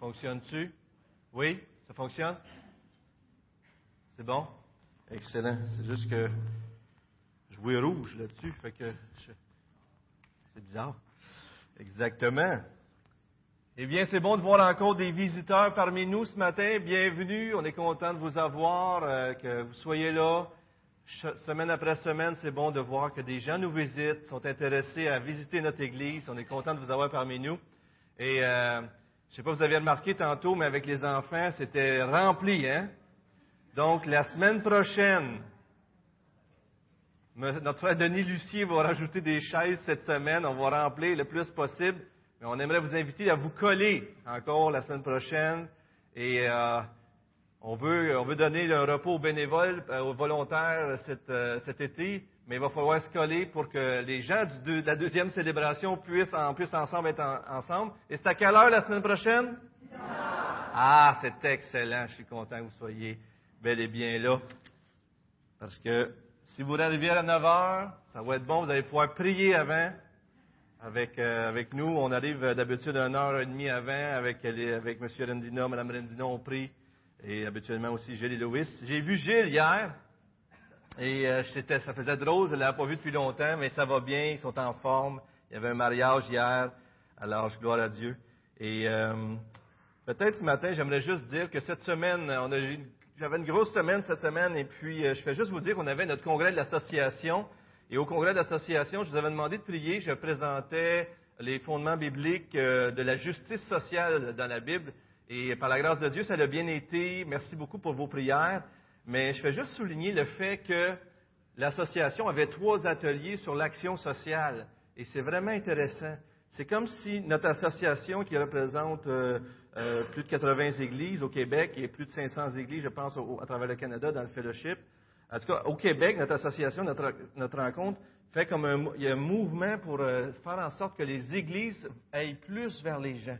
Fonctionne-tu? Oui? Ça fonctionne? C'est bon? Excellent. C'est juste que je vois rouge là-dessus, fait que c'est bizarre. Exactement. Eh bien, c'est bon de voir encore des visiteurs parmi nous ce matin. Bienvenue. On est content de vous avoir, euh, que vous soyez là. Semaine après semaine, c'est bon de voir que des gens nous visitent, sont intéressés à visiter notre Église. On est content de vous avoir parmi nous. Et euh, je ne sais pas si vous avez remarqué tantôt, mais avec les enfants, c'était rempli, hein? Donc, la semaine prochaine, notre frère Denis Lucier va rajouter des chaises cette semaine. On va remplir le plus possible. Mais on aimerait vous inviter à vous coller encore la semaine prochaine. Et euh, on, veut, on veut donner un repos aux bénévoles, euh, aux volontaires cet, euh, cet, été. Mais il va falloir se coller pour que les gens de la deuxième célébration puissent, en, plus ensemble être ensemble. Et c'est à quelle heure la semaine prochaine? Ah, c'est excellent. Je suis content que vous soyez bel et bien là. Parce que si vous arrivez à 9 heures, ça va être bon. Vous allez pouvoir prier avant avec, euh, avec nous. On arrive d'habitude une heure et demie avant avec, avec M. Rendina, Mme Rendina, on prie. Et habituellement aussi Gilles et Louis. J'ai vu Gilles hier. Et euh, ça faisait drôle, je ne l'avais pas vu depuis longtemps, mais ça va bien, ils sont en forme. Il y avait un mariage hier, alors je gloire à Dieu. Et euh, peut-être ce matin, j'aimerais juste dire que cette semaine, on a eu j'avais une grosse semaine cette semaine et puis euh, je fais juste vous dire qu'on avait notre congrès de l'association. Et au congrès de l'association, je vous avais demandé de prier. Je présentais les fondements bibliques euh, de la justice sociale dans la Bible. Et par la grâce de Dieu, ça a bien été. Merci beaucoup pour vos prières. Mais je fais juste souligner le fait que l'association avait trois ateliers sur l'action sociale. Et c'est vraiment intéressant. C'est comme si notre association qui représente euh, euh, plus de 80 églises au Québec et plus de 500 églises, je pense, à travers le Canada dans le fellowship. En tout cas, au Québec, notre association, notre, rencontre, fait comme un, il y a un mouvement pour euh, faire en sorte que les églises aillent plus vers les gens.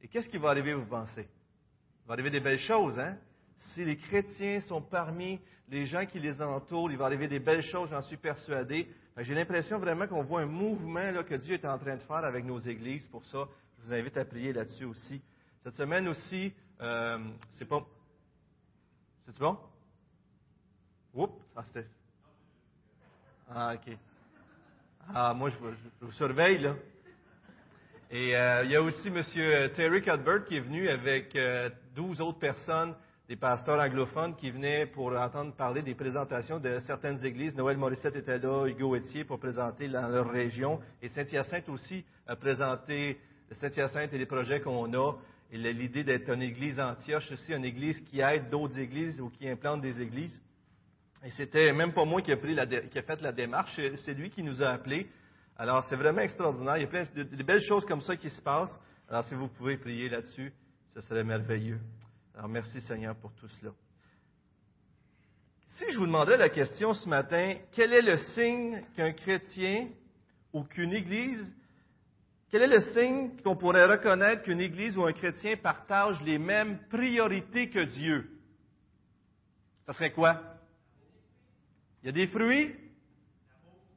Et qu'est-ce qui va arriver, vous pensez? Il va arriver des belles choses, hein? Si les chrétiens sont parmi les gens qui les entourent, il va arriver des belles choses, j'en suis persuadé. J'ai l'impression vraiment qu'on voit un mouvement que Dieu est en train de faire avec nos églises pour ça. Je vous invite à prier là-dessus aussi. Cette semaine aussi, euh, c'est pas. C'est bon? Oups, ah, c'était. Ah, OK. Ah, moi, je, vous surveille, là. Et euh, il y a aussi M. Terry Cuthbert qui est venu avec euh, 12 autres personnes des pasteurs anglophones qui venaient pour entendre parler des présentations de certaines églises. Noël Morissette était là, Hugo Etier pour présenter dans leur région. Et Saint-Hyacinthe aussi a présenté Saint-Hyacinthe et les projets qu'on a. Et l'idée d'être une église Antioche aussi, une église qui aide d'autres églises ou qui implante des églises. Et c'était même pas moi qui a, fait la démarche, c'est lui qui nous a appelés. Alors c'est vraiment extraordinaire. Il y a plein de belles choses comme ça qui se passent. Alors si vous pouvez prier là-dessus, ce serait merveilleux. Alors merci Seigneur pour tout cela. Si je vous demandais la question ce matin, quel est le signe qu'un chrétien ou qu'une église, quel est le signe qu'on pourrait reconnaître qu'une église ou un chrétien partage les mêmes priorités que Dieu? Ça serait quoi? Il y a des fruits?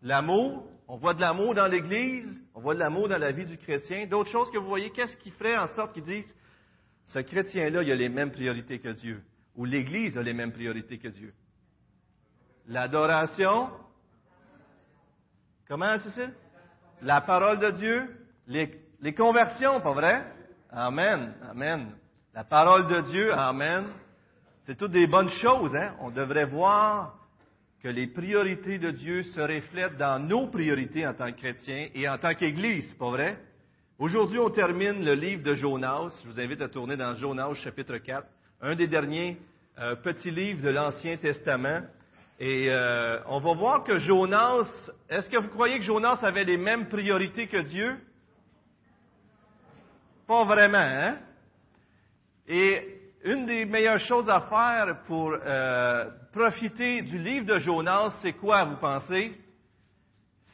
L'amour. On voit de l'amour dans l'Église, on voit de l'amour dans la vie du chrétien. D'autres choses que vous voyez, qu'est-ce qui ferait en sorte qu'ils disent ce chrétien-là, il a les mêmes priorités que Dieu. Ou l'Église a les mêmes priorités que Dieu. L'adoration. Comment ça? La parole de Dieu. Les, les conversions, pas vrai? Amen. Amen. La parole de Dieu. Amen. C'est toutes des bonnes choses, hein? On devrait voir que les priorités de Dieu se reflètent dans nos priorités en tant que chrétiens et en tant qu'Église, pas vrai? Aujourd'hui, on termine le livre de Jonas. Je vous invite à tourner dans Jonas chapitre 4, un des derniers euh, petits livres de l'Ancien Testament. Et euh, on va voir que Jonas, est-ce que vous croyez que Jonas avait les mêmes priorités que Dieu? Pas vraiment, hein? Et une des meilleures choses à faire pour euh, profiter du livre de Jonas, c'est quoi, vous pensez?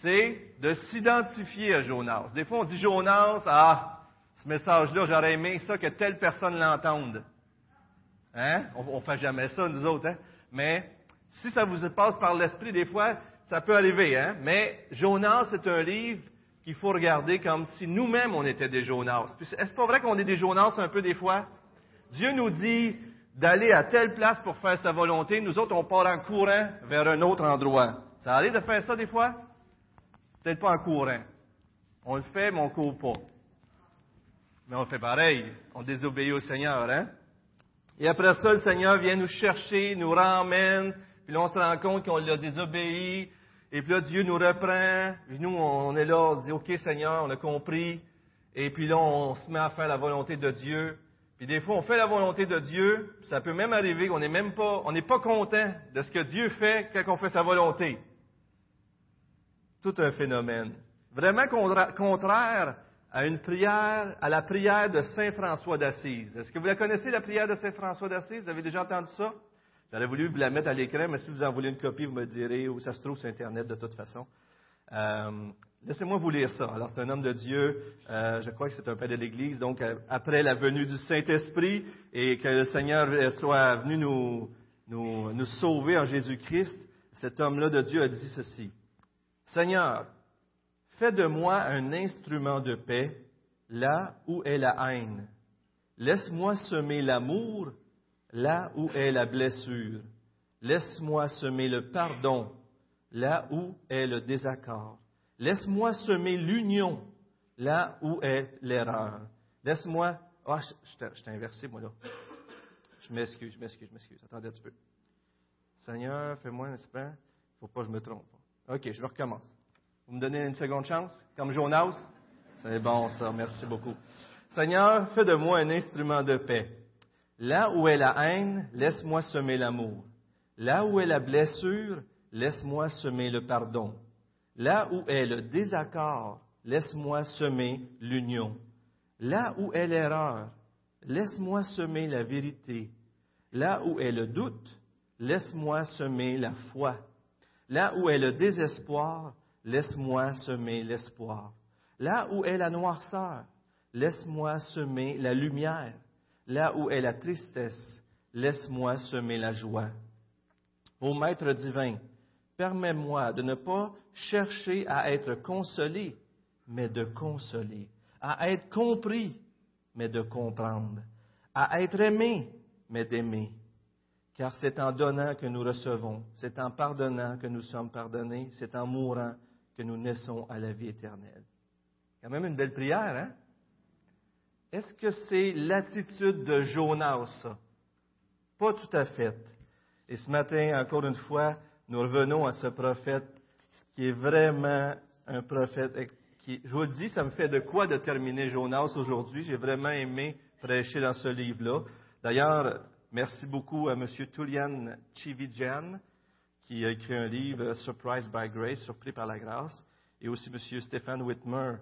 c'est de s'identifier à Jonas. Des fois, on dit Jonas, ah, ce message-là, j'aurais aimé ça que telle personne l'entende. Hein? On, ne fait jamais ça, nous autres, hein? Mais si ça vous passe par l'esprit, des fois, ça peut arriver, hein? Mais Jonas, c'est un livre qu'il faut regarder comme si nous-mêmes on était des Jonas. Est-ce pas vrai qu'on est des Jonas un peu des fois? Dieu nous dit d'aller à telle place pour faire sa volonté. Nous autres, on part en courant vers un autre endroit. Ça arrive de faire ça des fois? Peut-être pas en courant. On le fait, mais on ne court pas. Mais on fait pareil. On désobéit au Seigneur, hein? Et après ça, le Seigneur vient nous chercher, nous ramène, puis là, on se rend compte qu'on l'a désobéi, et puis là, Dieu nous reprend, et nous, on est là, on dit, OK, Seigneur, on a compris, et puis là, on se met à faire la volonté de Dieu. Puis des fois, on fait la volonté de Dieu, ça peut même arriver qu'on n'est même pas, on n'est pas content de ce que Dieu fait quand on fait sa volonté. Tout un phénomène. Vraiment contraire à une prière, à la prière de Saint François d'Assise. Est-ce que vous la connaissez, la prière de Saint François d'Assise? Vous avez déjà entendu ça? J'aurais voulu vous la mettre à l'écran, mais si vous en voulez une copie, vous me direz, ou ça se trouve sur Internet de toute façon. Euh, laissez-moi vous lire ça. Alors, c'est un homme de Dieu, euh, je crois que c'est un père de l'Église, donc euh, après la venue du Saint-Esprit et que le Seigneur soit venu nous sauver en Jésus-Christ, cet homme-là de Dieu a dit ceci. Seigneur, Fais de moi un instrument de paix là où est la haine. Laisse-moi semer l'amour là où est la blessure. Laisse-moi semer le pardon là où est le désaccord. Laisse-moi semer l'union là où est l'erreur. Laisse-moi. Ah, je, t'ai inversé, moi, là. Je m'excuse, je m'excuse, je m'excuse. Attendez un petit peu. Seigneur, fais-moi un instant. Il ne faut pas que je me trompe. OK, je recommence. Vous me donnez une seconde chance, comme Jonas? C'est bon, ça. Merci beaucoup. Seigneur, fais de moi un instrument de paix. Là où est la haine, laisse-moi semer l'amour. Là où est la blessure, laisse-moi semer le pardon. Là où est le désaccord, laisse-moi semer l'union. Là où est l'erreur, laisse-moi semer la vérité. Là où est le doute, laisse-moi semer la foi. Là où est le désespoir, laisse-moi semer l'espoir. Là où est la noirceur, laisse-moi semer la lumière. Là où est la tristesse, laisse-moi semer la joie. Ô Maître divin, permets-moi de ne pas chercher à être consolé, mais de consoler, à être compris, mais de comprendre, à être aimé, mais d'aimer. Car c'est en donnant que nous recevons, c'est en pardonnant que nous sommes pardonnés, c'est en mourant que nous naissons à la vie éternelle. Quand même une belle prière, hein? Est-ce que c'est l'attitude de Jonas? Pas tout à fait. Et ce matin, encore une fois, nous revenons à ce prophète qui est vraiment un prophète. Qui, je vous le dis, ça me fait de quoi de terminer Jonas aujourd'hui. J'ai vraiment aimé prêcher dans ce livre-là. D'ailleurs, merci beaucoup à M. Tulian Chivijan qui a écrit un livre, Surprised by Grace, Surpris par la grâce, et aussi M. Stéphane Whitmer,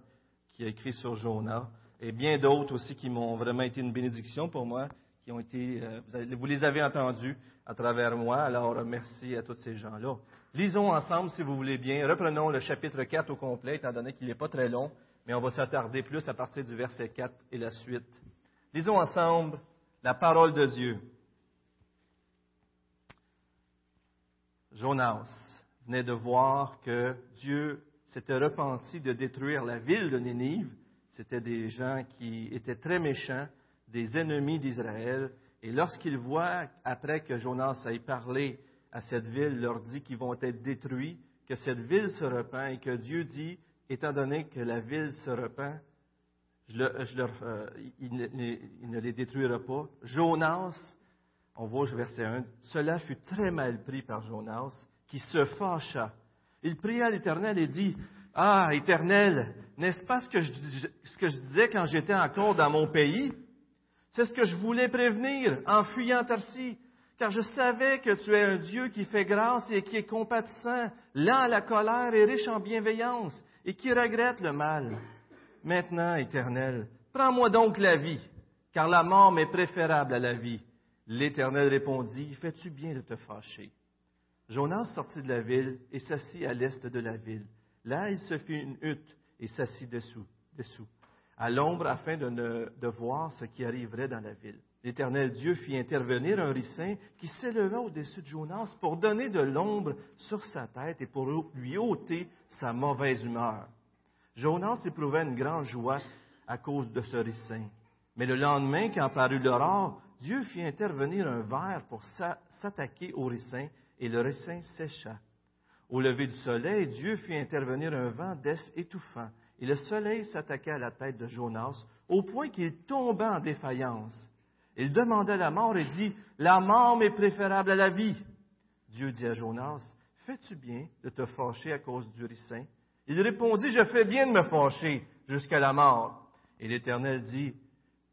qui a écrit sur Jonah, et bien d'autres aussi qui m'ont vraiment été une bénédiction pour moi, qui ont été, euh, vous, les avez entendus à travers moi, alors merci à tous ces gens-là. Lisons ensemble, si vous voulez bien. Reprenons le chapitre 4 au complet, étant donné qu'il n'est pas très long, mais on va s'attarder plus à partir du verset 4 et la suite. Lisons ensemble la parole de Dieu. Jonas venait de voir que Dieu s'était repenti de détruire la ville de Nénive. C'était des gens qui étaient très méchants, des ennemis d'Israël. Et lorsqu'il voit, après que Jonas ait parlé à cette ville, leur dit qu'ils vont être détruits, que cette ville se repent et que Dieu dit, étant donné que la ville se repent, euh, il, ne, les détruira pas. Jonas on voit au verset 1, cela fut très mal pris par Jonas, qui se fâcha. Il pria l'Éternel et dit, Ah, Éternel, n'est-ce pas ce que, je, ce que je disais quand j'étais encore dans mon pays? C'est ce que je voulais prévenir en fuyant Tarsi, car je savais que tu es un Dieu qui fait grâce et qui est compatissant, lent à la colère et riche en bienveillance, et qui regrette le mal. Maintenant, Éternel, prends-moi donc la vie, car la mort m'est préférable à la vie. L'Éternel répondit, Fais-tu bien de te fâcher? Jonas sortit de la ville et s'assit à l'est de la ville. Là, il se fit une hutte et s'assit dessous, à l'ombre afin de, de voir ce qui arriverait dans la ville. L'Éternel Dieu fit intervenir un ricin qui s'éleva au-dessus de Jonas pour donner de l'ombre sur sa tête et pour lui ôter sa mauvaise humeur. Jonas éprouvait une grande joie à cause de ce ricin. Mais le lendemain, quand parut l'aurore, Dieu fit intervenir un ver pour s'attaquer au ricin, et le ricin sécha. Au lever du soleil, Dieu fit intervenir un vent d'est étouffant, et le soleil s'attaqua à la tête de Jonas, au point qu'il tomba en défaillance. Il demanda la mort et dit, La mort m'est préférable à la vie. Dieu dit à Jonas, Fais-tu bien de te fâcher à cause du ricin? Il répondit, Je fais bien de me fâcher jusqu'à la mort. Et l'Éternel dit,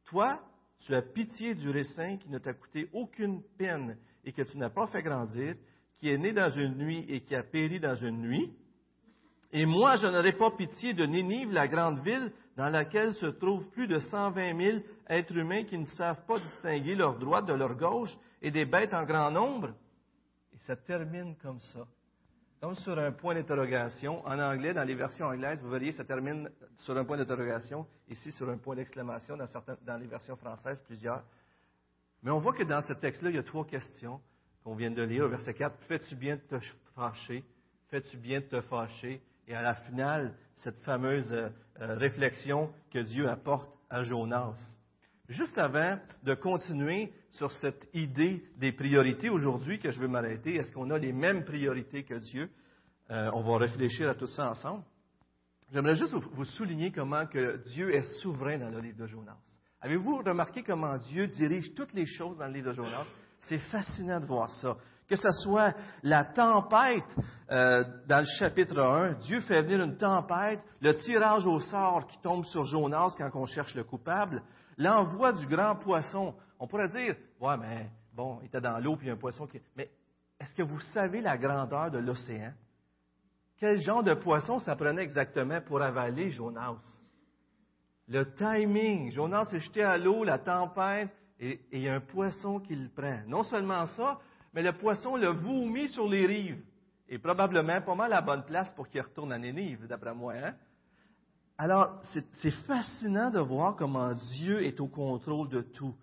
Toi, tu as pitié du ricin qui ne t'a coûté aucune peine et que tu n'as pas fait grandir, qui est né dans une nuit et qui a péri dans une nuit. Et moi, je n'aurai pas pitié de Ninive, la grande ville, dans laquelle se trouvent plus de 120 000 êtres humains qui ne savent pas distinguer leur droite de leur gauche et des bêtes en grand nombre. Et ça termine comme ça. Comme sur un point d'interrogation. En anglais, dans les versions anglaises, vous verriez, ça termine sur un point d'interrogation. Ici, sur un point d'exclamation, dans, dans les versions françaises, plusieurs. Mais on voit que dans ce texte-là, il y a trois questions qu'on vient de lire au verset 4. Fais-tu bien de te fâcher? Fais-tu bien de te fâcher? Et à la finale, cette fameuse euh, réflexion que Dieu apporte à Jonas. Juste avant de continuer sur cette idée des priorités aujourd'hui que je veux m'arrêter, est-ce qu'on a les mêmes priorités que Dieu? Euh, on va réfléchir à tout ça ensemble. J'aimerais juste vous souligner comment que Dieu est souverain dans le livre de Jonas. Avez-vous remarqué comment Dieu dirige toutes les choses dans le livre de Jonas? C'est fascinant de voir ça. Que ce soit la tempête euh, dans le chapitre 1, Dieu fait venir une tempête, le tirage au sort qui tombe sur Jonas quand on cherche le coupable, l'envoi du grand poisson. On pourrait dire, ouais, mais bon, il était dans l'eau puis il y a un poisson qui. Mais est-ce que vous savez la grandeur de l'océan? Quel genre de poisson ça prenait exactement pour avaler Jonas? Le timing. Jonas est jeté à l'eau, la tempête, et, il y a un poisson qui le prend. Non seulement ça, mais le poisson le vomit sur les rives. Et probablement pas mal la bonne place pour qu'il retourne à Nénive, d'après moi. Hein? Alors, c'est fascinant de voir comment Dieu est au contrôle de tout.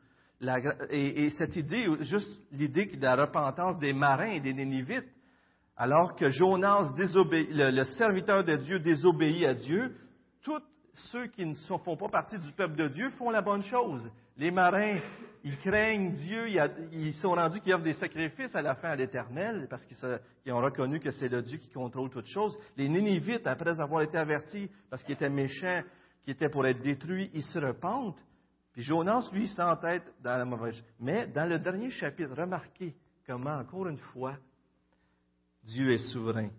Et, cette idée, juste l'idée de la repentance des marins et des Nénivites, alors que Jonas, le, serviteur de Dieu, désobéit à Dieu, tous ceux qui ne font pas partie du peuple de Dieu font la bonne chose. Les marins, ils craignent Dieu, ils sont rendus qu'ils offrent des sacrifices à la fin à l'Éternel, parce qu'ils ont reconnu que c'est le Dieu qui contrôle toutes choses. Les Nénévites, après avoir été avertis, parce qu'ils étaient méchants, qu'ils étaient pour être détruits, ils se repentent. Puis Jonas, lui, s'entête dans la mauvaise. Mais dans le dernier chapitre, remarquez comment, encore une fois, Dieu est souverain.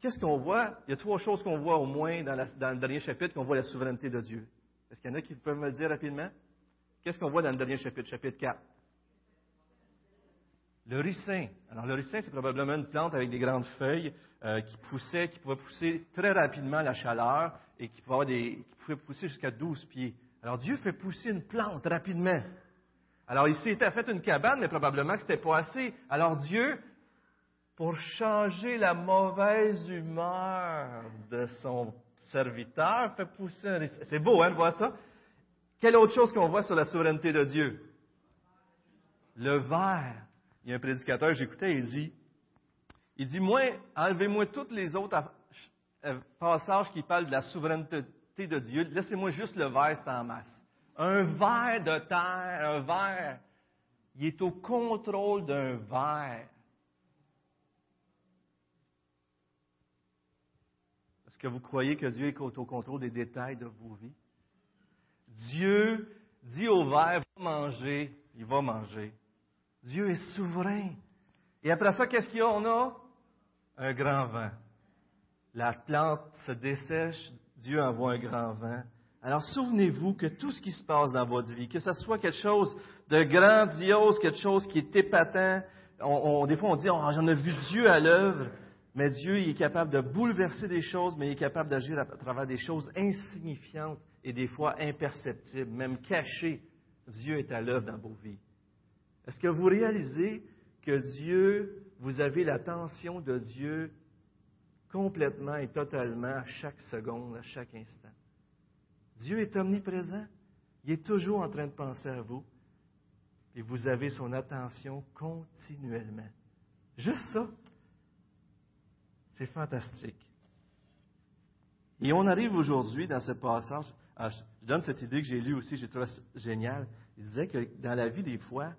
Qu'est-ce qu'on voit? Il y a trois choses qu'on voit au moins dans, le dernier chapitre, qu'on voit la souveraineté de Dieu. Est-ce qu'il y en a qui peuvent me le dire rapidement? Qu'est-ce qu'on voit dans le dernier chapitre, chapitre 4? Le ricin. Alors, le ricin, c'est probablement une plante avec des grandes feuilles euh, qui poussait, qui pouvait pousser très rapidement la chaleur et qui pouvait, des, qui pouvait pousser jusqu'à 12 pieds. Alors, Dieu fait pousser une plante rapidement. Alors, il s'était fait une cabane, mais probablement que ce n'était pas assez. Alors, Dieu, pour changer la mauvaise humeur de son serviteur, fait pousser un. C'est beau, hein, de voir ça? Quelle autre chose qu'on voit sur la souveraineté de Dieu? Le verre. Il y a un prédicateur, j'écoutais, il dit, il dit, moi, enlevez-moi tous les autres euh, passages qui parlent de la souveraineté de Dieu. Laissez-moi juste le verre, c'est en masse. Un verre de terre, un verre, il est au contrôle d'un verre. Est-ce que vous croyez que Dieu est au contrôle des détails de vos vies? Dieu dit au verre, va manger, il va manger. Dieu est souverain. Et après ça, qu'est-ce qu'il y a? On a un grand vent. La plante se dessèche, Dieu envoie un grand vent. Alors souvenez-vous que tout ce qui se passe dans votre vie, que ce soit quelque chose de grandiose, quelque chose qui est épatant, des fois on dit oh, j'en ai vu Dieu à l'œuvre, mais Dieu il est capable de bouleverser des choses, mais il est capable d'agir à travers des choses insignifiantes et des fois imperceptible, même caché, Dieu est à l'œuvre dans vos vies. Est-ce que vous réalisez que Dieu, vous avez l'attention de Dieu complètement et totalement à chaque seconde, à chaque instant? Dieu est omniprésent. Il est toujours en train de penser à vous. Et vous avez son attention continuellement. Juste ça, c'est fantastique. Et on arrive aujourd'hui dans ce passage, ah, je donne cette idée que j'ai lue aussi, j'ai trouvé génial. Il disait que dans la vie des fois,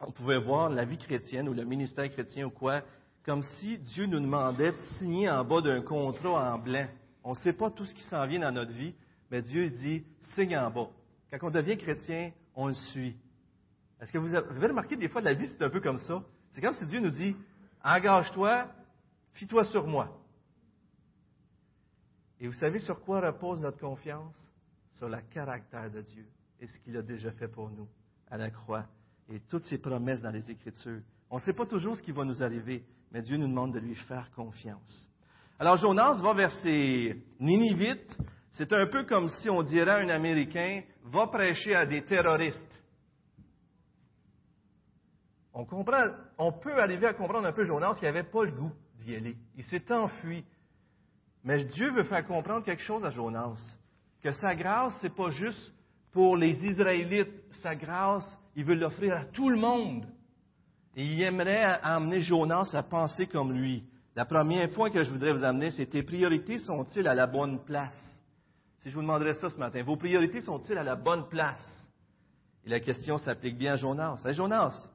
on pouvait voir la vie chrétienne ou le ministère chrétien ou quoi, comme si Dieu nous demandait de signer en bas d'un contrat en blanc. On ne sait pas tout ce qui s'en vient dans notre vie, mais Dieu dit signe en bas. Quand on devient chrétien, on le suit. Est-ce que vous avez remarqué des fois la vie, c'est un peu comme ça? C'est comme si Dieu nous dit engage-toi, fie-toi sur moi. Et vous savez sur quoi repose notre confiance? Sur le caractère de Dieu et ce qu'il a déjà fait pour nous à la croix et toutes ses promesses dans les Écritures. On ne sait pas toujours ce qui va nous arriver, mais Dieu nous demande de lui faire confiance. Alors Jonas va vers ses Ninivites. C'est un peu comme si on dirait à un Américain, va prêcher à des terroristes. On, comprend, on peut arriver à comprendre un peu Jonas qui n'avait pas le goût d'y aller. Il s'est enfui. Mais Dieu veut faire comprendre quelque chose à Jonas. Que sa grâce, ce n'est pas juste pour les Israélites. Sa grâce, il veut l'offrir à tout le monde. Et il aimerait amener Jonas à penser comme lui. La première point que je voudrais vous amener, c'est tes priorités sont-ils à la bonne place? Si je vous demanderais ça ce matin, vos priorités sont-ils à la bonne place? Et la question s'applique bien à Jonas. Hey Jonas,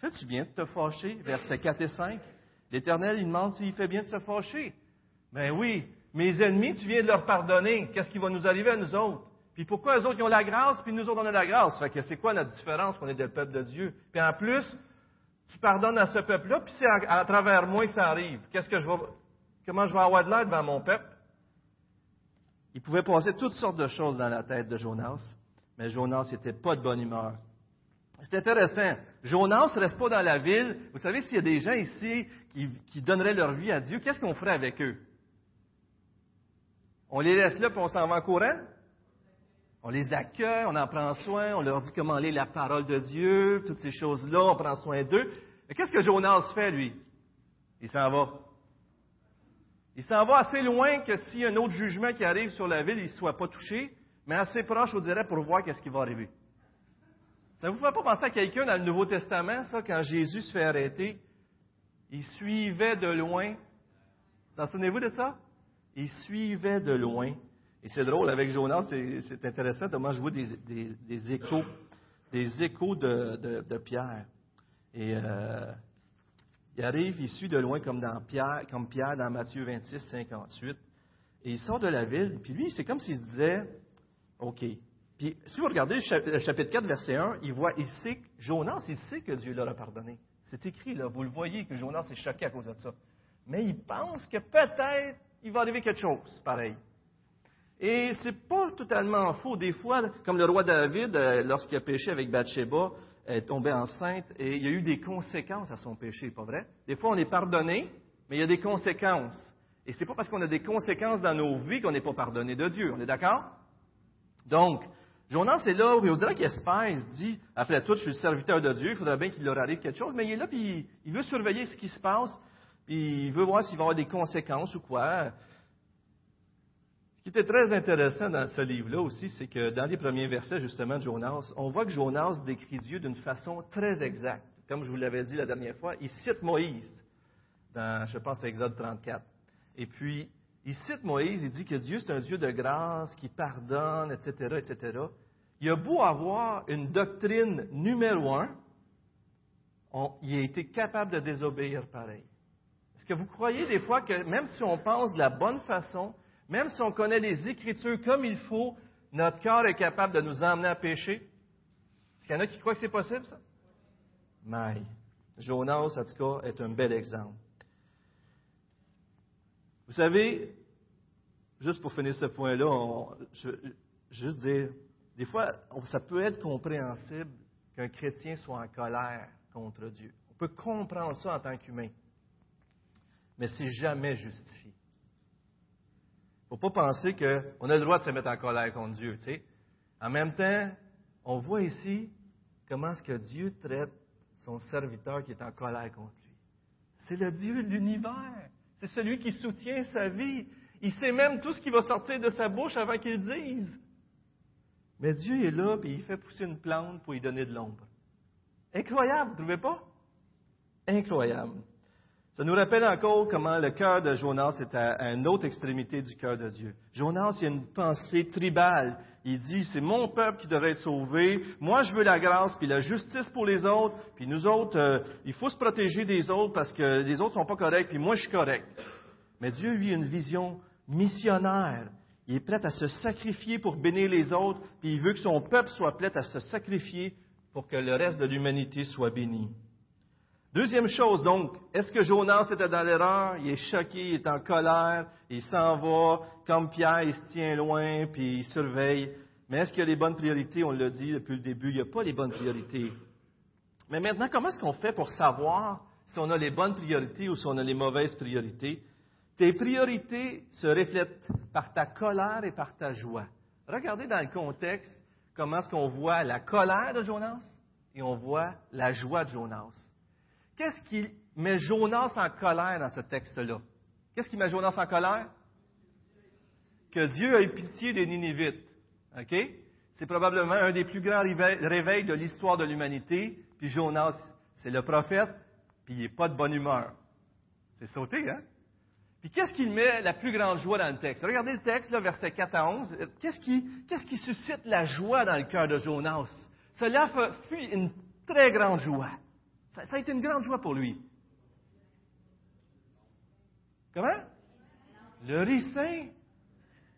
fais-tu bien de te fâcher? Versets 4 et 5. L'Éternel, il demande s'il fait bien de se fâcher. Ben oui, mes ennemis, tu viens de leur pardonner. Qu'est-ce qui va nous arriver à nous autres? Puis pourquoi eux autres, ils ont la grâce, puis nous autres, on a la grâce? Fait que c'est quoi notre différence qu'on est le peuple de Dieu? Puis en plus, tu pardonnes à ce peuple-là, puis c'est à, travers moi que ça arrive. Qu'est-ce que je vais, comment je vais avoir de l'aide devant mon peuple? Il pouvait passer toutes sortes de choses dans la tête de Jonas, mais Jonas n'était pas de bonne humeur. C'est intéressant. Jonas ne reste pas dans la ville. Vous savez, s'il y a des gens ici qui, qui donneraient leur vie à Dieu, qu'est-ce qu'on ferait avec eux? On les laisse là, puis on s'en va en courant? On les accueille, on en prend soin, on leur dit comment lire la parole de Dieu, toutes ces choses-là, on prend soin d'eux. Mais qu'est-ce que Jonas fait, lui? Il s'en va. Il s'en va assez loin que s'il y a un autre jugement qui arrive sur la ville, il ne soit pas touché, mais assez proche, on dirait, pour voir qu'est-ce qui va arriver. Ça ne vous fait pas penser à quelqu'un dans le Nouveau Testament, ça, quand Jésus se fait arrêter? Il suivait de loin. Vous en souvenez-vous de ça? Il suivait de loin et c'est drôle, avec Jonas, c'est intéressant, moi je vois des, échos, des échos de, Pierre. Et euh, il arrive, il suit de loin comme, dans Pierre, comme Pierre dans Matthieu 26, 58. Et il sort de la ville, puis lui, c'est comme s'il disait, OK. Puis si vous regardez le chapitre 4, verset 1, il voit, il sait, Jonas, il sait que Dieu leur a pardonné. C'est écrit là, vous le voyez que Jonas est choqué à cause de ça. Mais il pense que peut-être il va arriver quelque chose pareil. Et c'est pas totalement faux. Des fois, comme le roi David, euh, lorsqu'il a péché avec Bathsheba, est tombé enceinte et il y a eu des conséquences à son péché, pas vrai? Des fois, on est pardonné, mais il y a des conséquences. Et c'est pas parce qu'on a des conséquences dans nos vies qu'on n'est pas pardonné de Dieu. On est d'accord? Donc, Jonas est là, et on dirait qu'il espère, il dit, après tout, je suis le serviteur de Dieu, il faudrait bien qu'il leur arrive quelque chose, mais il est là, puis il veut surveiller ce qui se passe, puis il veut voir s'il va y avoir des conséquences ou quoi. Qui était très intéressant dans ce livre-là aussi, c'est que dans les premiers versets justement de Jonas, on voit que Jonas décrit Dieu d'une façon très exacte. Comme je vous l'avais dit la dernière fois, il cite Moïse dans, je pense, Exode 34. Et puis, il cite Moïse, il dit que Dieu c'est un Dieu de grâce, qui pardonne, etc., etc. Il a beau avoir une doctrine numéro un, il a été capable de désobéir pareil. Est-ce que vous croyez des fois que même si on pense de la bonne façon, même si on connaît les Écritures comme il faut, notre cœur est capable de nous emmener à pécher. Est-ce qu'il y en a qui croient que c'est possible, ça? Mais Jonas, en tout cas, est un bel exemple. Vous savez, juste pour finir ce point-là, je, juste dire, des fois, ça peut être compréhensible qu'un chrétien soit en colère contre Dieu. On peut comprendre ça en tant qu'humain, mais c'est jamais justifié. Ne faut pas penser qu'on a le droit de se mettre en colère contre Dieu. En même temps, on voit ici comment est-ce que Dieu traite son serviteur qui est en colère contre lui. C'est le Dieu de l'univers. C'est celui qui soutient sa vie. Il sait même tout ce qui va sortir de sa bouche avant qu'il dise. Mais Dieu est là et il fait pousser une plante pour lui donner de l'ombre. Incroyable, vous ne trouvez pas? Incroyable. Ça nous rappelle encore comment le cœur de Jonas est à, une autre extrémité du cœur de Dieu. Jonas, il a une pensée tribale. Il dit, c'est mon peuple qui devrait être sauvé. Moi, je veux la grâce, puis la justice pour les autres. Puis nous autres, euh, il faut se protéger des autres parce que les autres sont pas corrects, puis moi, je suis correct. Mais Dieu, lui, a une vision missionnaire. Il est prêt à se sacrifier pour bénir les autres, puis il veut que son peuple soit prêt à se sacrifier pour que le reste de l'humanité soit béni. Deuxième chose, donc, est-ce que Jonas était dans l'erreur? Il est choqué, il est en colère, il s'en va, comme Pierre, il se tient loin, puis il surveille. Mais est-ce qu'il y a les bonnes priorités? On l'a dit depuis le début, il n'y a pas les bonnes priorités. Mais maintenant, comment est-ce qu'on fait pour savoir si on a les bonnes priorités ou si on a les mauvaises priorités? Tes priorités se reflètent par ta colère et par ta joie. Regardez dans le contexte comment est-ce qu'on voit la colère de Jonas et on voit la joie de Jonas. Qu'est-ce qui met Jonas en colère dans ce texte-là? Qu'est-ce qui met Jonas en colère? Que Dieu a eu pitié des Ninivites. OK? C'est probablement un des plus grands réveils de l'histoire de l'humanité. Puis Jonas, c'est le prophète, puis il n'est pas de bonne humeur. C'est sauté, hein? Puis qu'est-ce qui met la plus grande joie dans le texte? Regardez le texte, là, versets 4 à 11. Qu'est-ce qui, qu'est-ce qui suscite la joie dans le cœur de Jonas? Cela fut une très grande joie. Ça, a été une grande joie pour lui. Comment? Le ricin.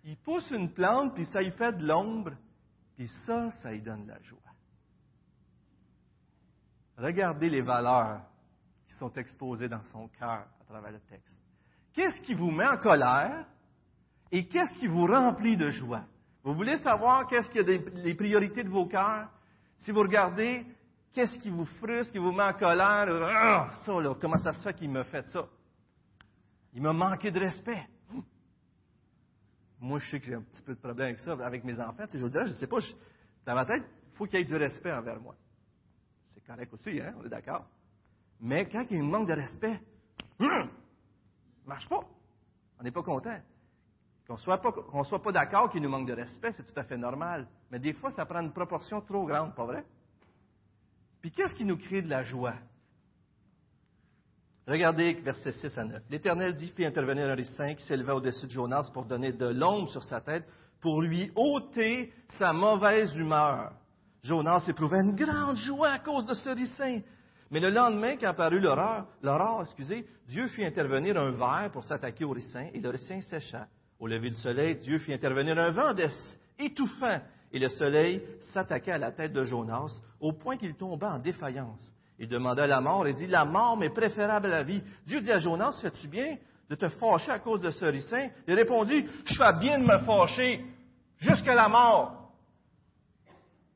Il pousse une plante, puis ça y fait de l'ombre, puis ça, ça y donne la joie. Regardez les valeurs qui sont exposées dans son cœur à travers le texte. Qu'est-ce qui vous met en colère et qu'est-ce qui vous remplit de joie? Vous voulez savoir qu'est-ce qui est les priorités de vos cœurs? Si vous regardez Qu'est-ce qui vous frustre, qui vous met en colère? Ah, ça, là, comment ça se fait qu'il me fait ça? Il m'a manqué de respect. Moi, je sais que j'ai un petit peu de problème avec ça, avec mes enfants. je veux dire, je ne sais pas, dans ma tête, il faut qu'il y ait du respect envers moi. C'est correct aussi, hein? On est d'accord. Mais quand il y a manque de respect, hum, marche pas. On n'est pas content. Qu'on ne soit pas, soit pas d'accord qu'il nous manque de respect, c'est tout à fait normal. Mais des fois, ça prend une proportion trop grande, pas vrai? Qu'est-ce qui nous crée de la joie? Regardez versets 6 à 9. L'Éternel dit, fit intervenir un ricin qui s'éleva au-dessus de Jonas pour donner de l'ombre sur sa tête, pour lui ôter sa mauvaise humeur. Jonas éprouvait une grande joie à cause de ce ricin. Mais le lendemain, quand apparut l'aurore, excusez, Dieu fit intervenir un ver pour s'attaquer au ricin, et le ricin sécha. Au lever du soleil, Dieu fit intervenir un vent étouffant, et le soleil s'attaqua à la tête de Jonas, au point qu'il tomba en défaillance. Il demanda la mort et dit, la mort m'est préférable à la vie. Dieu dit à Jonas, fais-tu bien de te fâcher à cause de ce ricin? Il répondit, je fais bien de me fâcher jusqu'à la mort.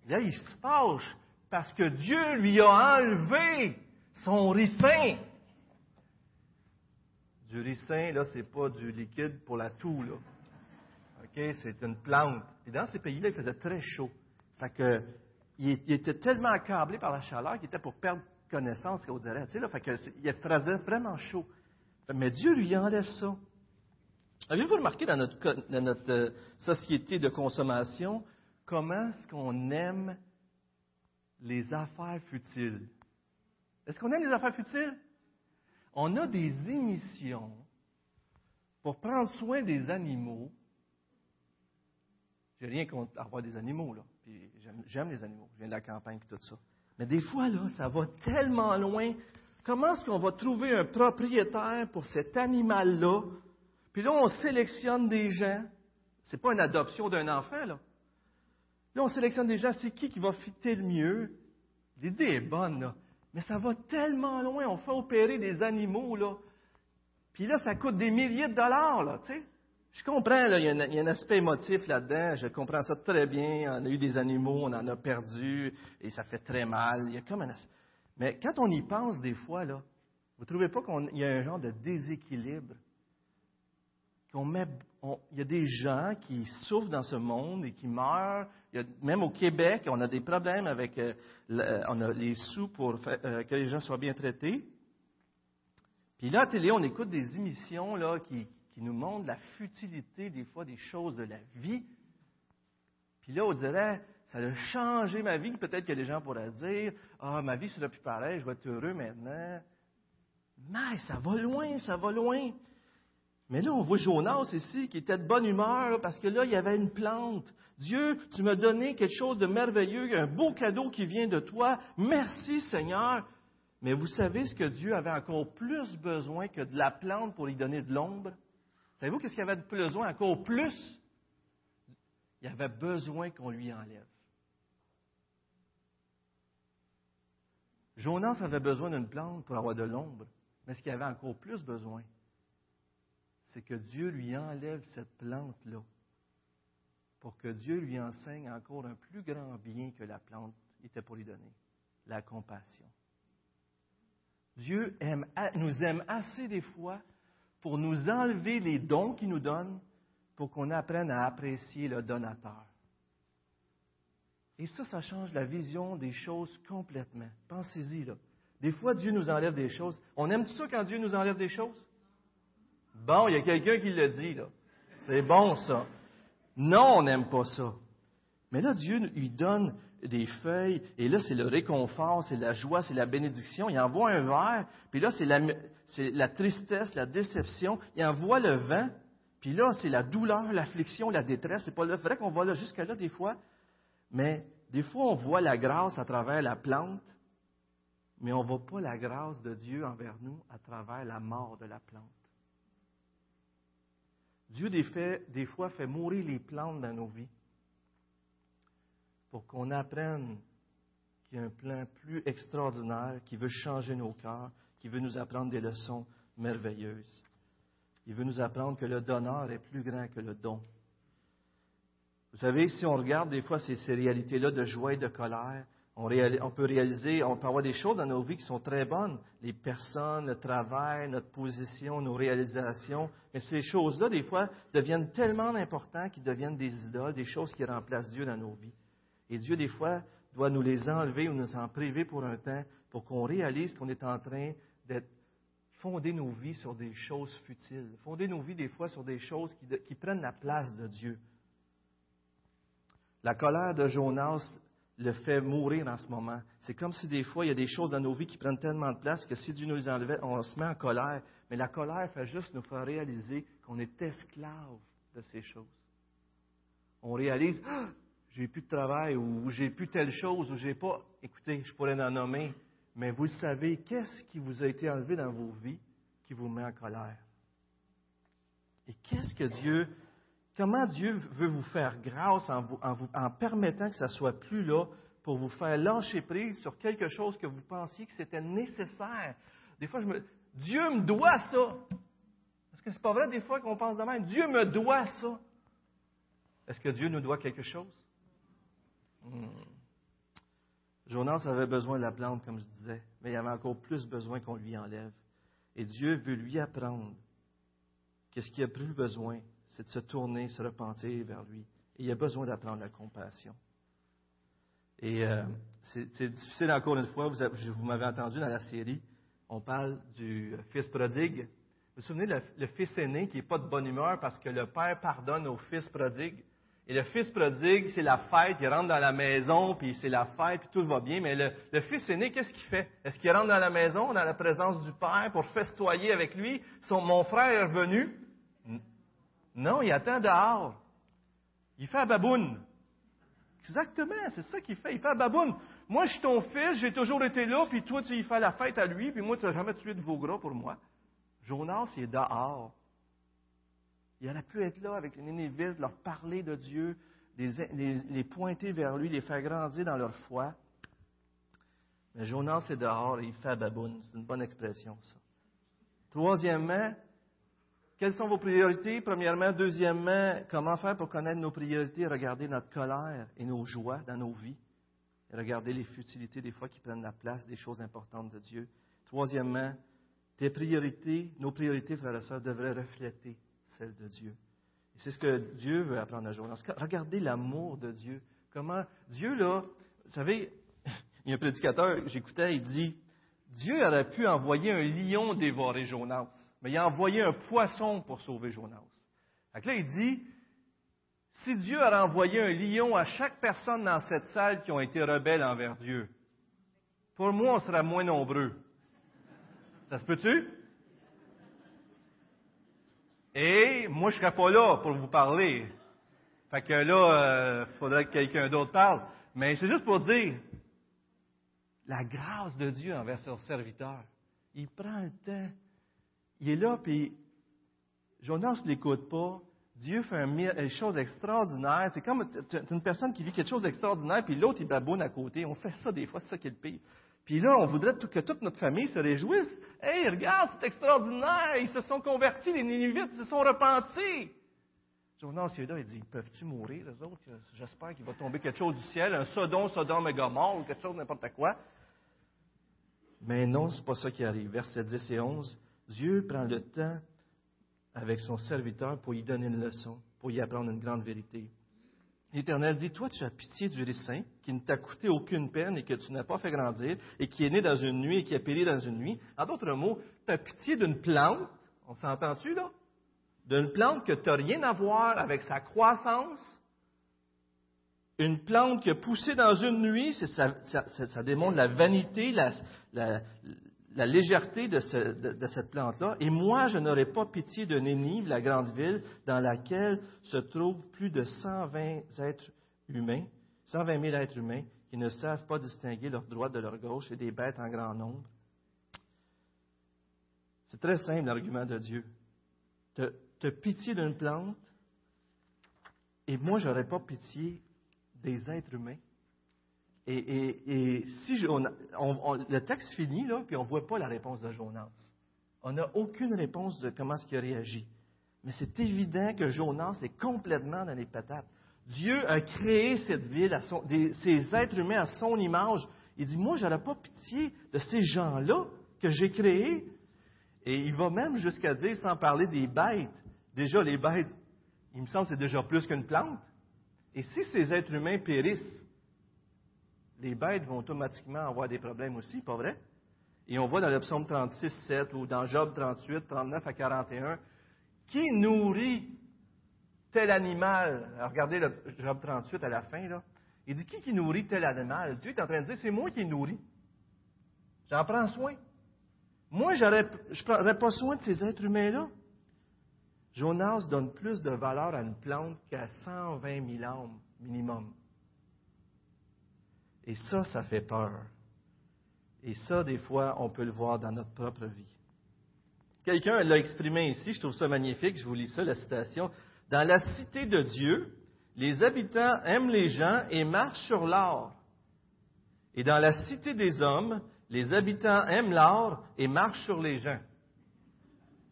Là, il se fâche parce que Dieu lui a enlevé son ricin. Du ricin, là, c'est pas du liquide pour la toux, là. C'est une plante. Et dans ces pays-là, il faisait très chaud. Fait il, était tellement accablé par la chaleur qu'il était pour perdre connaissance, qu'on dirait. Tu sais, fait il faisait vraiment chaud. Mais Dieu lui enlève ça. Avez-vous remarqué dans notre, dans notre euh, société de consommation comment est-ce qu'on aime les affaires futiles? Est-ce qu'on aime les affaires futiles? On a des émissions pour prendre soin des animaux j'ai rien contre avoir des animaux, là. j'aime les animaux. Je viens de la campagne et tout ça. Mais des fois, là, ça va tellement loin. Comment est-ce qu'on va trouver un propriétaire pour cet animal-là? Puis là, on sélectionne des gens. C'est pas une adoption d'un enfant, là. Là, on sélectionne des gens. C'est qui qui va fitter le mieux? L'idée est bonne, là. Mais ça va tellement loin. On fait opérer des animaux, là. Puis là, ça coûte des milliers de dollars, là, tu sais. Je comprends, il, y a un, aspect émotif là-dedans, je comprends ça très bien. On a eu des animaux, on en a perdu, et ça fait très mal. Il y a comme un Mais quand on y pense des fois, vous ne trouvez pas qu'il y a un genre de déséquilibre? Qu'on met, il y a des gens qui souffrent dans ce monde et qui meurent. même au Québec, on a des problèmes avec euh, on a les sous pour euh, que les gens soient bien traités. Puis là, à télé, on écoute des émissions là, qui, qui nous montre la futilité des fois des choses de la vie. Puis là, on dirait, ça a changé ma vie. Peut-être que les gens pourraient dire, ah, ma vie sera plus pareille, je vais être heureux maintenant. Mais ça va loin, ça va loin. Mais là, on voit Jonas ici qui était de bonne humeur parce que là, il y avait une plante. Dieu, tu m'as donné quelque chose de merveilleux, un beau cadeau qui vient de toi. Merci Seigneur. Mais vous savez ce que Dieu avait encore plus besoin que de la plante pour lui donner de l'ombre? Savez-vous qu'est-ce qu'il avait besoin encore plus? Il avait besoin qu'on lui enlève. Jonas avait besoin d'une plante pour avoir de l'ombre, mais ce qu'il avait encore plus besoin, c'est que Dieu lui enlève cette plante-là pour que Dieu lui enseigne encore un plus grand bien que la plante était pour lui donner, la compassion. Dieu nous aime assez des fois pour nous enlever les dons qu'il nous donne pour qu'on apprenne à apprécier le donateur. Et ça, ça change la vision des choses complètement. Pensez-y, là. Des fois, Dieu nous enlève des choses. On aime ça quand Dieu nous enlève des choses? Bon, il y a quelqu'un qui le dit, là. C'est bon, ça. Non, on n'aime pas ça. Mais là, Dieu lui donne des feuilles, et là, c'est le réconfort, c'est la joie, c'est la bénédiction. Il envoie un verre, puis là, c'est la, tristesse, la déception. Il envoie le vent, puis là, c'est la douleur, l'affliction, la détresse. C'est pas vrai qu'on voit là jusqu'à là des fois, mais des fois, on voit la grâce à travers la plante, mais on ne voit pas la grâce de Dieu envers nous à travers la mort de la plante. Dieu, des fois, fait mourir les plantes dans nos vies pour qu'on apprenne qu'il y a un plan plus extraordinaire qui veut changer nos cœurs, qui veut nous apprendre des leçons merveilleuses. Il veut nous apprendre que le donneur est plus grand que le don. Vous savez, si on regarde des fois ces, réalités-là de joie et de colère, on, on, peut réaliser, on peut avoir des choses dans nos vies qui sont très bonnes, les personnes, le travail, notre position, nos réalisations, mais ces choses-là, des fois, deviennent tellement importantes qu'ils deviennent des idoles, des choses qui remplacent Dieu dans nos vies. Et Dieu, des fois, doit nous les enlever ou nous en priver pour un temps pour qu'on réalise qu'on est en train d'être fonder nos vies sur des choses futiles, fonder nos vies des fois sur des choses qui, prennent la place de Dieu. La colère de Jonas le fait mourir en ce moment. C'est comme si des fois, il y a des choses dans nos vies qui prennent tellement de place que si Dieu nous les enlevait, on se met en colère. Mais la colère fait juste nous faire réaliser qu'on est esclave de ces choses. On réalise, ah, j'ai plus de travail, ou j'ai plus telle chose, ou j'ai pas. Écoutez, je pourrais en nommer, mais vous savez, qu'est-ce qui vous a été enlevé dans vos vies qui vous met en colère? Et qu'est-ce que Dieu, comment Dieu veut vous faire grâce en, permettant que ça soit plus là pour vous faire lâcher prise sur quelque chose que vous pensiez que c'était nécessaire? Des fois, je me, Dieu me doit ça. Est-ce que c'est pas vrai des fois qu'on pense de même? Dieu me doit ça. Est-ce que Dieu nous doit quelque chose? Hmm. Jonas avait besoin de la plante, comme je disais, mais il avait encore plus besoin qu'on lui enlève. Et Dieu veut lui apprendre qu'est-ce qu'il a plus besoin, c'est de se tourner, se repentir vers lui. Et il a besoin d'apprendre la compassion. Et euh, c'est difficile encore une fois, vous, m'avez entendu dans la série, on parle du fils prodigue. Vous vous souvenez, le, le fils aîné qui n'est pas de bonne humeur parce que le père pardonne au fils prodigue? Et le fils prodigue, c'est la fête, il rentre dans la maison, puis c'est la fête, puis tout va bien. Mais le, fils aîné, qu'est-ce qu'il fait? Est-ce qu'il rentre dans la maison, dans la présence du père, pour festoyer avec lui? Son, mon frère est revenu. Non, il attend dehors. Il fait à baboune. Exactement, c'est ça qu'il fait. Il fait à baboune. Moi, je suis ton fils, j'ai toujours été là, puis toi, tu y fais la fête à lui, puis moi, tu n'as jamais tué de vos gras pour moi. Jonas, il est dehors. Il aurait pu être là avec les Nénévites, leur parler de Dieu, les, pointer vers lui, les faire grandir dans leur foi. Mais Jonas est dehors et il fait baboune. C'est une bonne expression, ça. Troisièmement, quelles sont vos priorités? Premièrement. Deuxièmement, comment faire pour connaître nos priorités? Regarder notre colère et nos joies dans nos vies. Et regarder les futilités des fois qui prennent la place des choses importantes de Dieu. Troisièmement, tes priorités, nos priorités, frères et sœurs, devraient refléter de Dieu. Et c'est ce que Dieu veut apprendre à Jonas. Regardez l'amour de Dieu. Comment Dieu, là, vous savez, il y a un prédicateur, j'écoutais, il dit Dieu aurait pu envoyer un lion dévorer Jonas, mais il a envoyé un poisson pour sauver Jonas. Donc là, il dit si Dieu avait envoyé un lion à chaque personne dans cette salle qui ont été rebelles envers Dieu, pour moi, on serait moins nombreux. Ça se peut-tu? Et moi, je ne serais pas là pour vous parler. Fait que là, il euh, faudrait que quelqu'un d'autre parle. Mais c'est juste pour dire la grâce de Dieu envers son serviteur. Il prend le temps. Il est là, puis Jonas ne l'écoute pas. Dieu fait une chose extraordinaire. C'est comme une personne qui vit quelque chose d'extraordinaire, puis l'autre, il baboune à côté. On fait ça des fois, c'est ça qui est le pire. Puis là, on voudrait que toute notre famille se réjouisse. Hey, regarde, c'est extraordinaire, ils se sont convertis, les Ninivites se sont repentis. Jonas là, il dit, peuvent-tu mourir, les autres? J'espère qu'il va tomber quelque chose du ciel, un Sodom, Sodome et Gomorre, ou quelque chose, n'importe quoi. Mais non, c'est pas ça qui arrive. Versets 10 et 11. Dieu prend le temps avec son serviteur pour y donner une leçon, pour y apprendre une grande vérité. L'Éternel dit, toi tu as pitié du ricin, qui ne t'a coûté aucune peine et que tu n'as pas fait grandir, et qui est né dans une nuit et qui a péri dans une nuit. En d'autres mots, tu as pitié d'une plante, on s'entend-tu là? D'une plante que tu n'as rien à voir avec sa croissance, une plante qui a poussé dans une nuit, ça, démontre la vanité, la, la légèreté de, cette plante-là. Et moi, je n'aurais pas pitié de Nénive, la grande ville, dans laquelle se trouvent plus de 120 êtres humains, 120 000 êtres humains, qui ne savent pas distinguer leur droite de leur gauche et des bêtes en grand nombre. C'est très simple l'argument de Dieu. Tu as pitié d'une plante, et moi, je n'aurais pas pitié des êtres humains. Et, si le texte finit, là, puis on ne voit pas la réponse de Jonas. On n'a aucune réponse de comment est-ce qu'il a réagi. Mais c'est évident que Jonas est complètement dans les patates. Dieu a créé cette ville, à ces êtres humains à son image. Il dit, moi, je n'aurais pas pitié de ces gens-là que j'ai créés. Et il va même jusqu'à dire, sans parler des bêtes, déjà les bêtes, il me semble que c'est déjà plus qu'une plante. Et si ces êtres humains périssent, les bêtes vont automatiquement avoir des problèmes aussi, pas vrai? Et on voit dans le psaume 36, 7 ou dans Job 38, 39 à 41, qui nourrit tel animal? regardez le Job 38 à la fin, là. Il dit, qui qui nourrit tel animal? Dieu est en train de dire, c'est moi qui nourris. J'en prends soin. Moi, je ne prendrais pas soin de ces êtres humains-là. Jonas donne plus de valeur à une plante qu'à 120 000 âmes minimum. Et ça, ça fait peur. Et ça, des fois, on peut le voir dans notre propre vie. Quelqu'un l'a exprimé ici, je trouve ça magnifique, je vous lis ça, la citation. Dans la cité de Dieu, les habitants aiment les gens et marchent sur l'or. Et dans la cité des hommes, les habitants aiment l'or et marchent sur les gens.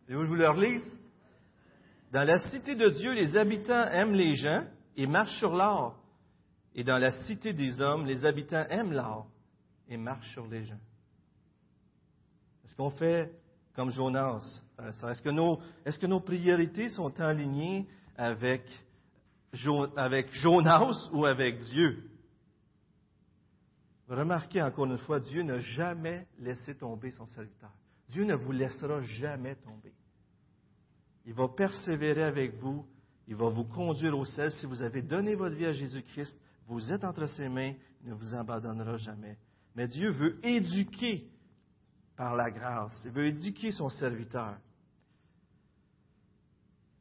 Et vous, je vous le relise? Dans la cité de Dieu, les habitants aiment les gens et marchent sur l'or. Et dans la cité des hommes, les habitants aiment l'or et marchent sur les gens. Est-ce qu'on fait comme Jonas? Est-ce que, nos, est-ce que nos priorités sont alignées avec, avec Jonas ou avec Dieu? Remarquez encore une fois, Dieu n'a jamais laissé tomber son serviteur. Dieu ne vous laissera jamais tomber. Il va persévérer avec vous. Il va vous conduire au ciel si vous avez donné votre vie à Jésus-Christ vous êtes entre ses mains, il ne vous abandonnera jamais. Mais Dieu veut éduquer par la grâce. Il veut éduquer son serviteur.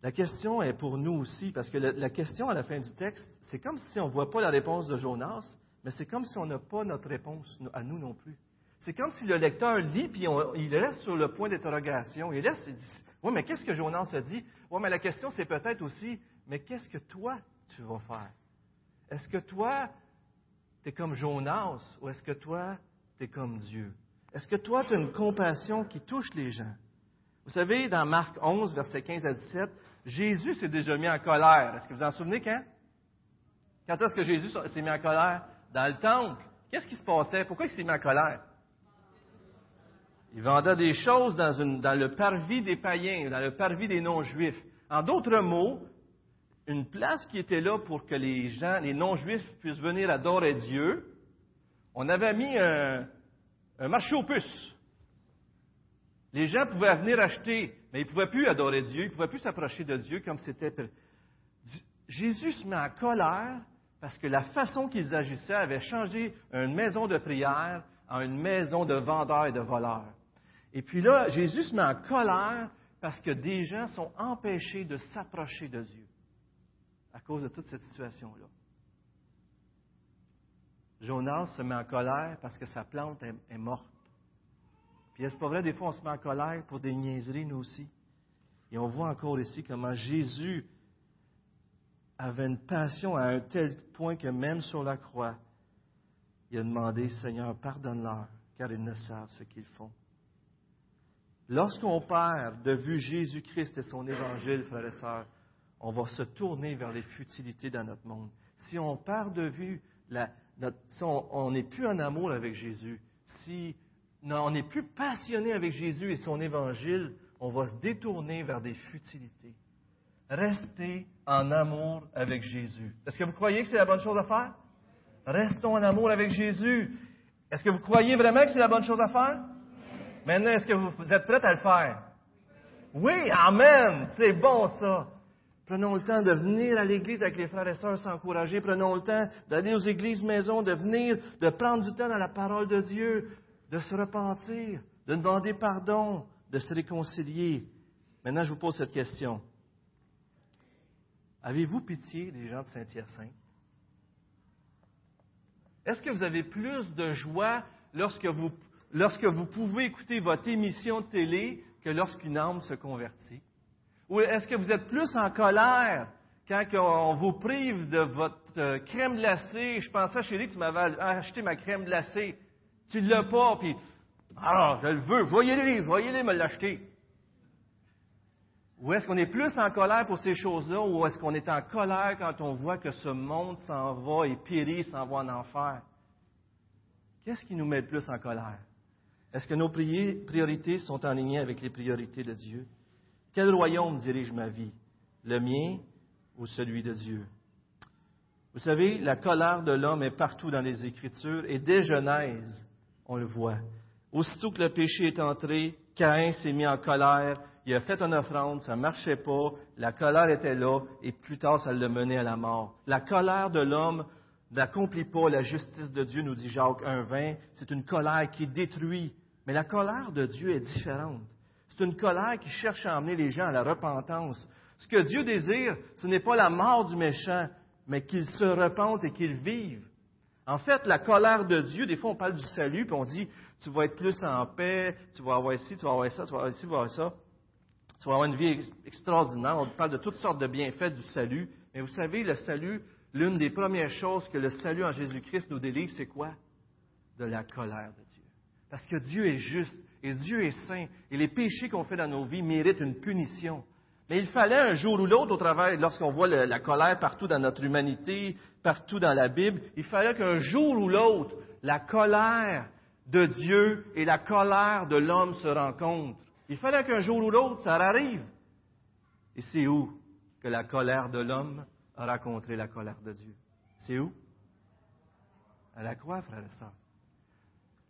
La question est pour nous aussi, parce que la, question à la fin du texte, c'est comme si on ne voit pas la réponse de Jonas, mais c'est comme si on n'a pas notre réponse à nous non plus. C'est comme si le lecteur lit, puis il reste sur le point d'interrogation. Il reste, il dit, oui, mais qu'est-ce que Jonas a dit? Oui, mais la question, c'est peut-être aussi, mais qu'est-ce que toi, tu vas faire? Est-ce que toi, tu es comme Jonas ou est-ce que toi, tu es comme Dieu? Est-ce que toi, tu as une compassion qui touche les gens? Vous savez, dans Marc 11, versets 15 à 17, Jésus s'est déjà mis en colère. Est-ce que vous en souvenez quand? Quand est-ce que Jésus s'est mis en colère? Dans le temple. Qu'est-ce qui se passait? Pourquoi il s'est mis en colère? Il vendait des choses dans, dans le parvis des païens, dans le parvis des non-juifs. En d'autres mots, une place qui était là pour que les gens, les non-juifs puissent venir adorer Dieu, on avait mis un, marché aux puces. Les gens pouvaient venir acheter, mais ils ne pouvaient plus adorer Dieu, ils ne pouvaient plus s'approcher de Dieu comme c'était. Jésus se met en colère parce que la façon qu'ils agissaient avait changé une maison de prière en une maison de vendeurs et de voleurs. Et puis là, Jésus se met en colère parce que des gens sont empêchés de s'approcher de Dieu à cause de toute cette situation-là. Jonas se met en colère parce que sa plante est, morte. Puis est-ce pas vrai, des fois on se met en colère pour des niaiseries, nous aussi? Et on voit encore ici comment Jésus avait une passion à un tel point que même sur la croix, il a demandé, Seigneur, pardonne-leur, car ils ne savent ce qu'ils font. Lorsqu'on perd de vue Jésus-Christ et son évangile, frères et sœurs, on va se tourner vers les futilités dans notre monde. Si on perd de vue, si on n'est plus en amour avec Jésus, si on n'est plus passionné avec Jésus et son évangile, on va se détourner vers des futilités. Restez en amour avec Jésus. Est-ce que vous croyez que c'est la bonne chose à faire? Restons en amour avec Jésus. Est-ce que vous croyez vraiment que c'est la bonne chose à faire? Maintenant, est-ce que vous êtes prêts à le faire? Oui, Amen. C'est bon ça. Prenons le temps de venir à l'église avec les frères et sœurs s'encourager. Prenons le temps d'aller aux églises maison, de venir, de prendre du temps dans la parole de Dieu, de se repentir, de demander pardon, de se réconcilier. Maintenant, je vous pose cette question. Avez-vous pitié des gens de Saint-Hyacinthe? Est-ce que vous avez plus de joie lorsque vous, lorsque vous pouvez écouter votre émission de télé que lorsqu'une âme se convertit? Ou est-ce que vous êtes plus en colère quand on vous prive de votre euh, crème glacée? Je pensais, chérie, que tu m'avais acheté ma crème glacée. Tu ne l'as pas, puis, ah, je le veux, voyez-les, voyez-les me l'acheter. Ou est-ce qu'on est plus en colère pour ces choses-là, ou est-ce qu'on est en colère quand on voit que ce monde s'en va et périt, s'en va en enfer? Qu'est-ce qui nous met le plus en colère? Est-ce que nos priorités sont en ligne avec les priorités de Dieu? Quel royaume dirige ma vie? Le mien ou celui de Dieu? Vous savez, la colère de l'homme est partout dans les Écritures et dès Genèse, on le voit. Aussitôt que le péché est entré, Caïn s'est mis en colère, il a fait une offrande, ça ne marchait pas, la colère était là, et plus tard, ça l'a mené à la mort. La colère de l'homme n'accomplit pas la justice de Dieu, nous dit Jacques 1.20. C'est une colère qui détruit. Mais la colère de Dieu est différente. C'est une colère qui cherche à emmener les gens à la repentance. Ce que Dieu désire, ce n'est pas la mort du méchant, mais qu'il se repente et qu'il vive. En fait, la colère de Dieu, des fois on parle du salut, puis on dit, tu vas être plus en paix, tu vas avoir ci, tu vas avoir ça, tu vas avoir ci, tu vas avoir ça. Tu vas avoir une vie extraordinaire. On parle de toutes sortes de bienfaits du salut. Mais vous savez, le salut, l'une des premières choses que le salut en Jésus-Christ nous délivre, c'est quoi? De la colère de Dieu. Parce que Dieu est juste et Dieu est saint. Et les péchés qu'on fait dans nos vies méritent une punition. Mais il fallait un jour ou l'autre, au travers, lorsqu'on voit la colère partout dans notre humanité, partout dans la Bible, il fallait qu'un jour ou l'autre, la colère de Dieu et la colère de l'homme se rencontrent. Il fallait qu'un jour ou l'autre, ça arrive. Et c'est où que la colère de l'homme a rencontré la colère de Dieu? C'est où? À la croix, frère et sœurs.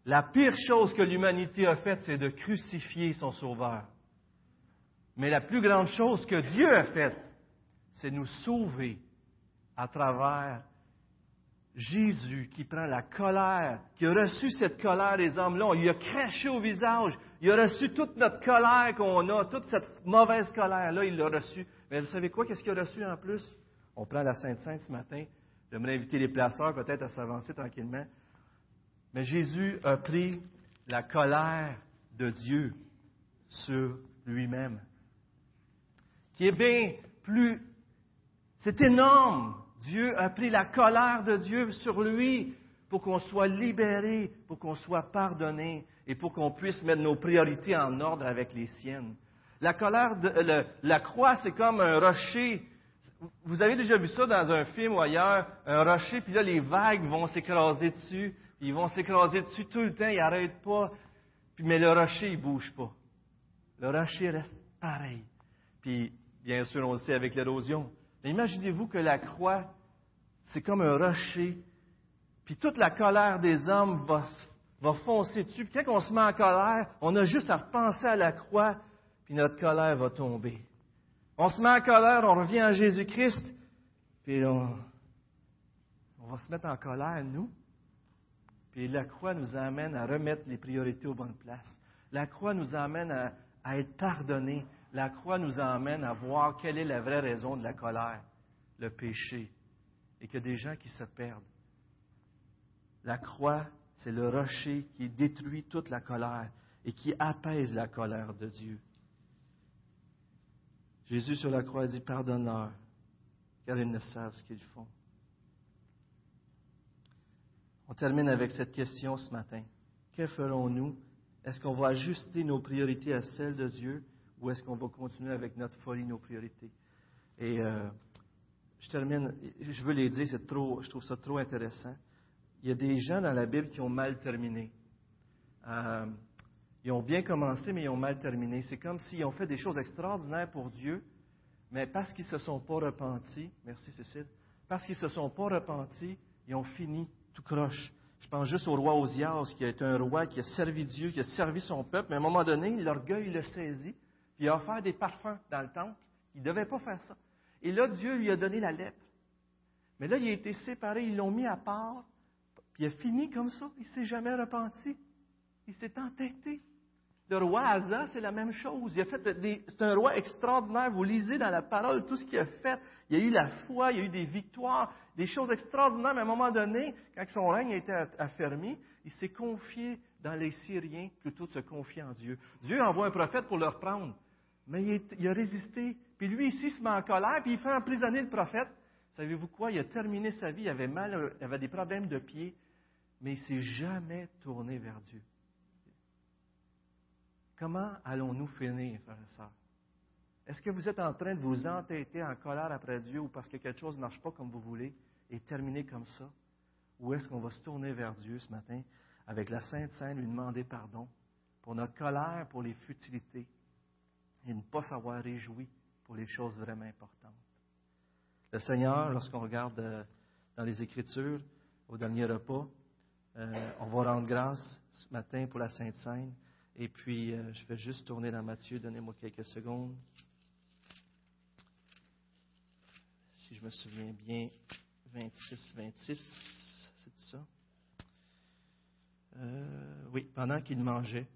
La pire chose que l'humanité a faite, c'est de crucifier son Sauveur. Mais la plus grande chose que Dieu a faite, c'est nous sauver à travers Jésus qui prend la colère, qui a reçu cette colère des hommes-là, il a craché au visage, il a reçu toute notre colère qu'on a, toute cette mauvaise colère-là, il l'a reçu. Mais vous savez quoi, qu'est-ce qu'il a reçu en plus? On prend la Sainte-Sainte ce matin. J'aimerais inviter les placeurs peut-être à s'avancer tranquillement. Mais Jésus a pris la colère de Dieu sur lui-même, qui est bien plus... C'est énorme Dieu a pris la colère de Dieu sur lui pour qu'on soit libéré, pour qu'on soit pardonné et pour qu'on puisse mettre nos priorités en ordre avec les siennes. La colère, de, la croix, c'est comme un rocher. Vous avez déjà vu ça dans un film ou ailleurs, un rocher, puis là, les vagues vont s'écraser dessus, ils vont s'écraser dessus tout le temps, ils n'arrêtent pas, puis, mais le rocher, il ne bouge pas. Le rocher reste pareil. Puis, bien sûr, on le sait avec l'érosion. Mais imaginez-vous que la croix, c'est comme un rocher, puis toute la colère des hommes va, va foncer dessus. Puis quand on se met en colère, on a juste à repenser à la croix, puis notre colère va tomber. On se met en colère, on revient à Jésus-Christ, puis on, on va se mettre en colère, nous. Puis la croix nous amène à remettre les priorités aux bonnes places. La croix nous amène à, être pardonnés. La croix nous amène à voir quelle est la vraie raison de la colère, le péché, et qu'il y a des gens qui se perdent. La croix, c'est le rocher qui détruit toute la colère et qui apaise la colère de Dieu. Jésus sur la croix dit, pardonne-leur, car ils ne savent ce qu'ils font. On termine avec cette question ce matin. Que ferons-nous? Est-ce qu'on va ajuster nos priorités à celles de Dieu ou est-ce qu'on va continuer avec notre folie, nos priorités? Et euh, je termine, je veux les dire, c'est trop, je trouve ça trop intéressant. Il y a des gens dans la Bible qui ont mal terminé. Euh, ils ont bien commencé, mais ils ont mal terminé. C'est comme s'ils ont fait des choses extraordinaires pour Dieu, mais parce qu'ils ne se sont pas repentis, merci Cécile, parce qu'ils ne se sont pas repentis, ils ont fini croche. Je pense juste au roi Osias, qui a été un roi qui a servi Dieu, qui a servi son peuple, mais à un moment donné, l'orgueil le saisit, puis il a offert des parfums dans le temple. Il ne devait pas faire ça. Et là, Dieu lui a donné la lèpre. Mais là, il a été séparé, ils l'ont mis à part, puis il a fini comme ça. Il ne s'est jamais repenti. Il s'est entêté. Le roi Asa, c'est la même chose. Il a fait des, c'est un roi extraordinaire. Vous lisez dans la parole tout ce qu'il a fait. Il y a eu la foi, il y a eu des victoires, des choses extraordinaires. Mais à un moment donné, quand son règne a été affermi, il s'est confié dans les Syriens plutôt que de se confier en Dieu. Dieu envoie un prophète pour le reprendre. Mais il, a résisté. Puis lui, ici, il se met en colère, puis il fait emprisonner le prophète. Savez-vous quoi? Il a terminé sa vie, il avait mal, il avait des problèmes de pied, mais il ne s'est jamais tourné vers Dieu. Comment allons-nous finir, frères et sœurs? Est-ce que vous êtes en train de vous entêter en colère après Dieu ou parce que quelque chose ne marche pas comme vous voulez et terminer comme ça? Ou est-ce qu'on va se tourner vers Dieu ce matin avec la Sainte Seine, lui demander pardon pour notre colère, pour les futilités et ne pas savoir réjouir pour les choses vraiment importantes? Le Seigneur, lorsqu'on regarde euh, dans les Écritures, au dernier repas, euh, on va rendre grâce ce matin pour la Sainte Seine. Et puis, euh, je vais juste tourner dans Matthieu. Donnez-moi quelques secondes. Si je me souviens bien, 26, 26, c'est ça? Euh, oui, pendant qu'il mangeait,